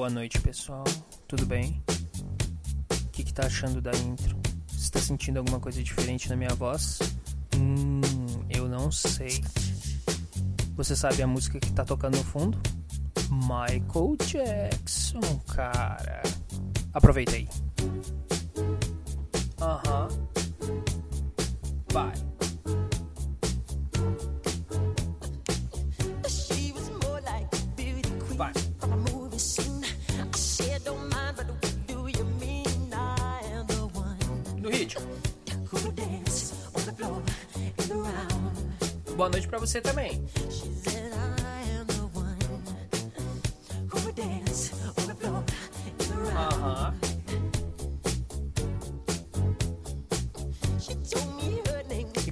Boa noite, pessoal. Tudo bem? O que, que tá achando da intro? Você tá sentindo alguma coisa diferente na minha voz? Hum, eu não sei. Você sabe a música que tá tocando no fundo? Michael Jackson, cara. Aproveita aí. The floor in the round. Aham.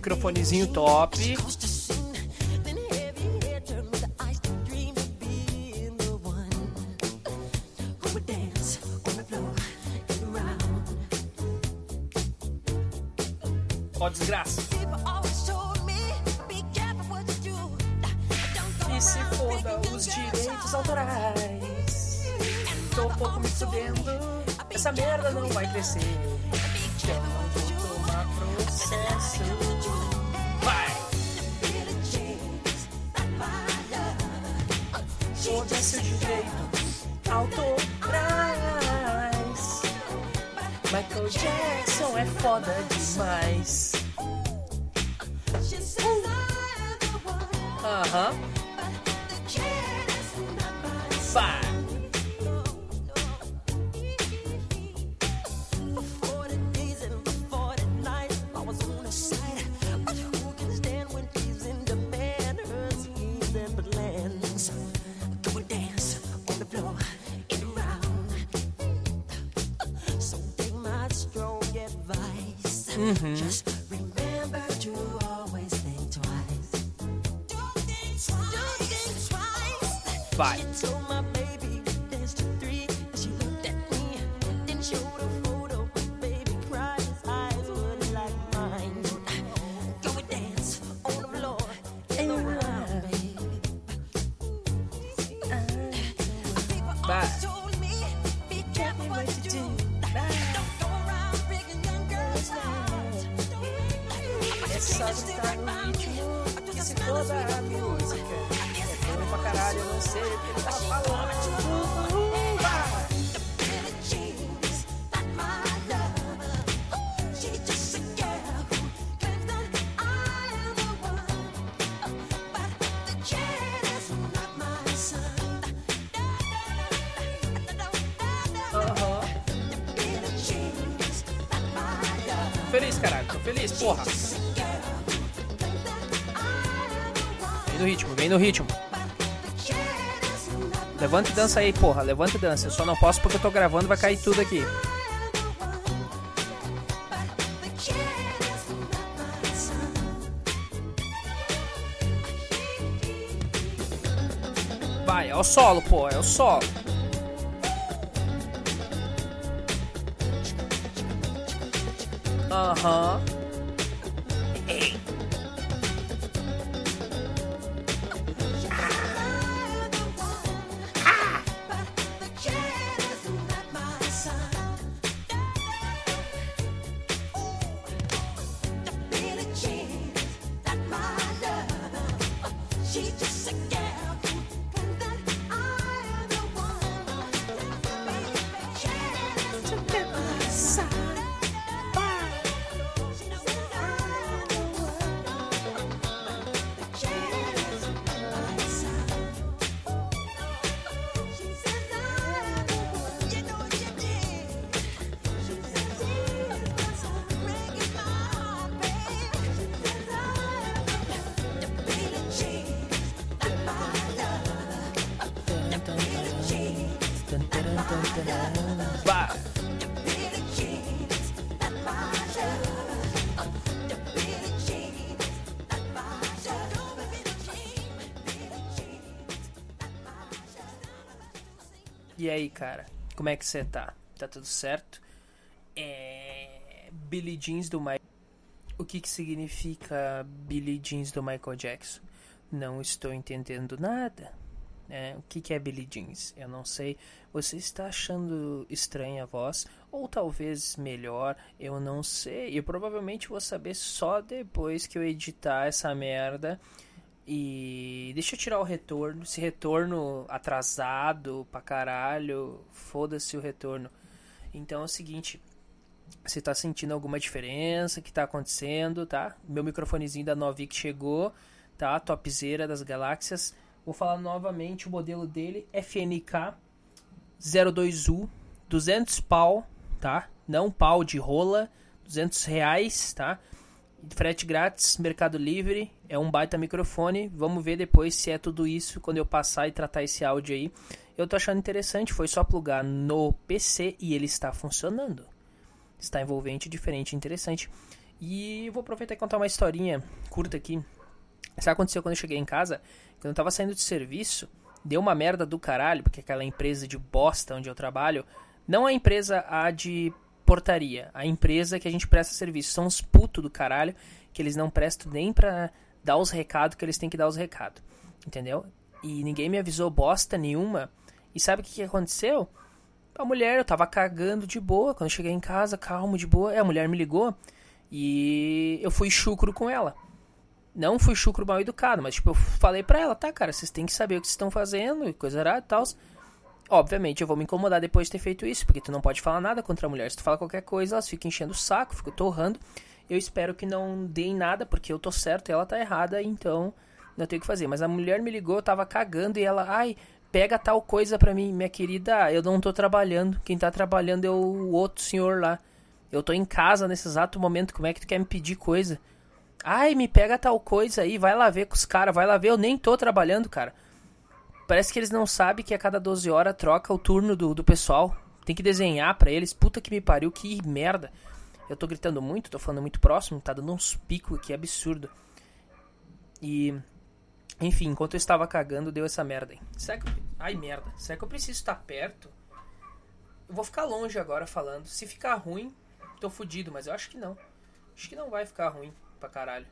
Microfonezinho top. Goes to sing, os direitos autorais. Tô um pouco me fudendo. Essa merda não vai crescer. Então vou tomar processo. Vai! Foda-se o direito autorais. Michael Jackson é foda demais. Aham. Vai! Mm-hmm. Just remember to always think twice. Do think twice. Do think twice. Bye. Not my love. Feliz, caralho. Tô feliz, porra. Vem no ritmo, vem no ritmo. Levanta e dança aí, porra. Levanta e dança. Eu só não posso porque eu tô gravando, vai cair tudo aqui. Vai, é o solo, pô. É o solo. Aham. The E aí, cara? Como é que você tá? Tá tudo certo? É. Billy Jeans do Michael. O que que significa Billy Jeans do Michael Jackson? Não estou entendendo nada. né? O que, que é Billie Jeans? Eu não sei. Você está achando estranha a voz? Ou talvez melhor? Eu não sei. Eu provavelmente vou saber só depois que eu editar essa merda. E deixa eu tirar o retorno. Esse retorno atrasado pra caralho. Foda-se o retorno. Então é o seguinte. Você tá sentindo alguma diferença? Que tá acontecendo, tá? Meu microfonezinho da Novik chegou, tá? Topzera das galáxias. Vou falar novamente o modelo dele, FNK 02U, 200 pau, tá? Não pau de rola, 200 reais, tá? Frete grátis, Mercado Livre, é um baita microfone. Vamos ver depois se é tudo isso quando eu passar e tratar esse áudio aí. Eu tô achando interessante, foi só plugar no PC e ele está funcionando. Está envolvente, diferente, interessante. E vou aproveitar e contar uma historinha curta aqui. Sabe o que aconteceu quando eu cheguei em casa? Quando eu tava saindo de serviço, deu uma merda do caralho, porque aquela empresa de bosta onde eu trabalho, não a empresa a de portaria, a empresa que a gente presta serviço. São os putos do caralho, que eles não prestam nem pra dar os recados que eles têm que dar os recados. Entendeu? E ninguém me avisou bosta nenhuma. E sabe o que, que aconteceu? A mulher, eu tava cagando de boa. Quando cheguei em casa, calmo, de boa. É, a mulher me ligou e eu fui chucro com ela. Não fui chucro mal educado, mas tipo, eu falei pra ela, tá, cara, vocês têm que saber o que vocês estão fazendo e coisa e tal. Obviamente, eu vou me incomodar depois de ter feito isso, porque tu não pode falar nada contra a mulher. Se tu fala qualquer coisa, elas ficam enchendo o saco, ficam torrando. Eu espero que não deem nada, porque eu tô certo e ela tá errada, então não tenho o que fazer. Mas a mulher me ligou, eu tava cagando e ela, ai, pega tal coisa pra mim, minha querida, eu não tô trabalhando. Quem tá trabalhando é o outro senhor lá. Eu tô em casa nesse exato momento, como é que tu quer me pedir coisa? Ai, me pega tal coisa aí, vai lá ver com os caras, vai lá ver, eu nem tô trabalhando, cara. Parece que eles não sabem que a cada 12 horas troca o turno do, do pessoal. Tem que desenhar pra eles. Puta que me pariu, que merda. Eu tô gritando muito, tô falando muito próximo, tá dando uns picos aqui, absurdo. E. Enfim, enquanto eu estava cagando, deu essa merda aí. Será que eu... Ai, merda. Será que eu preciso estar perto? Eu vou ficar longe agora falando. Se ficar ruim, tô fudido, mas eu acho que não. Acho que não vai ficar ruim pra caralho.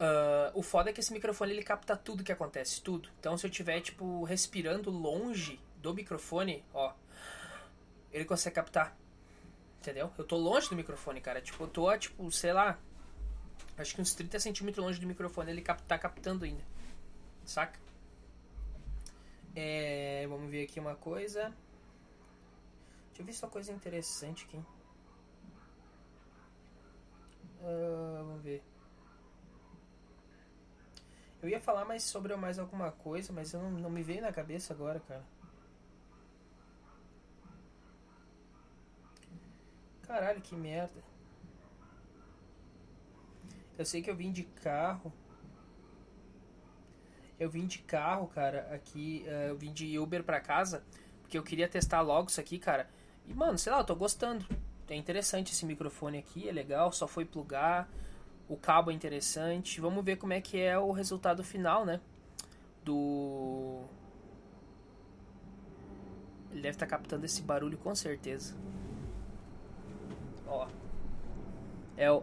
Ah, o foda é que esse microfone ele capta tudo que acontece, tudo. Então se eu tiver, tipo, respirando longe do microfone, ó, ele consegue captar. Entendeu? Eu tô longe do microfone, cara. Tipo, eu tô, tipo, sei lá, acho que uns 30 centímetros longe do microfone ele cap tá captando ainda. Saca? É, vamos ver aqui uma coisa. Deixa eu ver só coisa interessante aqui. Ah, vamos ver. Eu ia falar mais sobre mais alguma coisa, mas eu não, não me veio na cabeça agora, cara. Caralho, que merda. Eu sei que eu vim de carro. Eu vim de carro, cara, aqui. eh, eu vim de Uber pra casa. Porque eu queria testar logo isso aqui, cara. E, mano, sei lá, eu tô gostando. É interessante esse microfone aqui, é legal. Só foi plugar. O cabo é interessante. Vamos ver como é que é o resultado final, né? Do. Ele deve estar captando esse barulho com certeza. Ó. É o.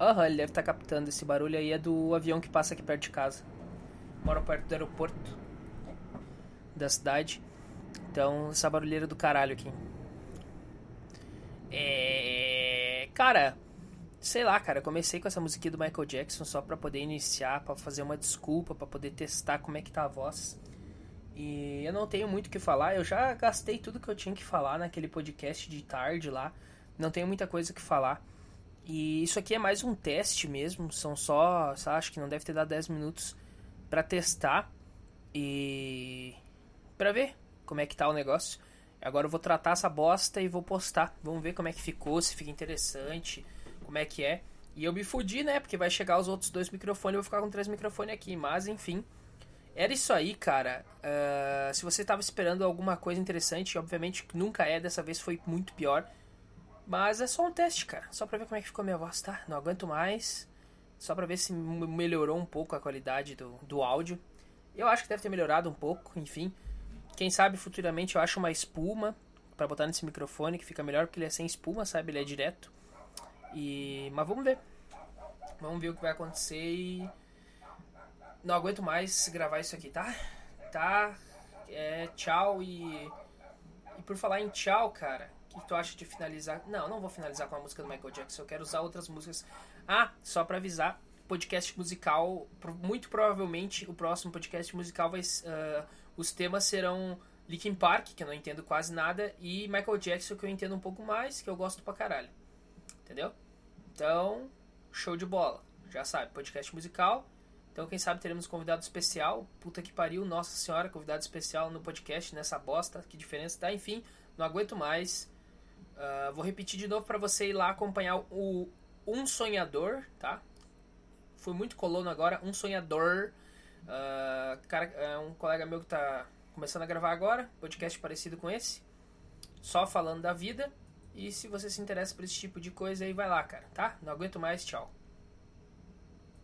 Aham, ele deve estar captando esse barulho aí. É do avião que passa aqui perto de casa. Moro perto do aeroporto da cidade. Então, essa barulheira do caralho aqui. É. Cara, sei lá, cara. Comecei com essa musiquinha do Michael Jackson só pra poder iniciar, pra fazer uma desculpa, pra poder testar como é que tá a voz. E eu não tenho muito o que falar. Eu já gastei tudo que eu tinha que falar naquele podcast de tarde lá. Não tenho muita coisa que falar. E isso aqui é mais um teste mesmo. São só, só acho que não deve ter dado 10 minutos pra testar e pra ver como é que tá o negócio. Agora eu vou tratar essa bosta e vou postar. Vamos ver como é que ficou, se fica interessante, como é que é. E eu me fudi, né? Porque vai chegar os outros dois microfones e eu vou ficar com três microfones aqui. Mas enfim. Era isso aí, cara. Ah, se você tava esperando alguma coisa interessante, obviamente nunca é, dessa vez foi muito pior. Mas é só um teste, cara. Só pra ver como é que ficou a minha voz, tá? Não aguento mais. Só pra ver se melhorou um pouco a qualidade do, do áudio. Eu acho que deve ter melhorado um pouco, enfim. Quem sabe futuramente eu acho uma espuma pra botar nesse microfone que fica melhor porque ele é sem espuma, sabe? Ele é direto. E mas vamos ver. Vamos ver o que vai acontecer e. Não aguento mais gravar isso aqui, tá? Tá? É, tchau e. E por falar em tchau, cara, o que tu acha de finalizar? Não, não vou finalizar com a música do Michael Jackson, eu quero usar outras músicas. Ah, só pra avisar, podcast musical, muito provavelmente o próximo podcast musical vai. ah, os temas serão Linkin Park, que eu não entendo quase nada, e Michael Jackson, que eu entendo um pouco mais, que eu gosto pra caralho. Entendeu? Então, show de bola. Já sabe, podcast musical. Então, quem sabe teremos um convidado especial. Puta que pariu, nossa senhora, convidado especial no podcast, nessa bosta. Que diferença tá? Enfim, não aguento mais. Ah, vou repetir de novo pra você ir lá acompanhar o Um Sonhador, tá? Fui muito colono agora, Um Sonhador. Ah, cara, é um colega meu que tá começando a gravar agora, podcast parecido com esse. Só falando da vida. E se você se interessa por esse tipo de coisa aí, vai lá, cara, tá? Não aguento mais, tchau.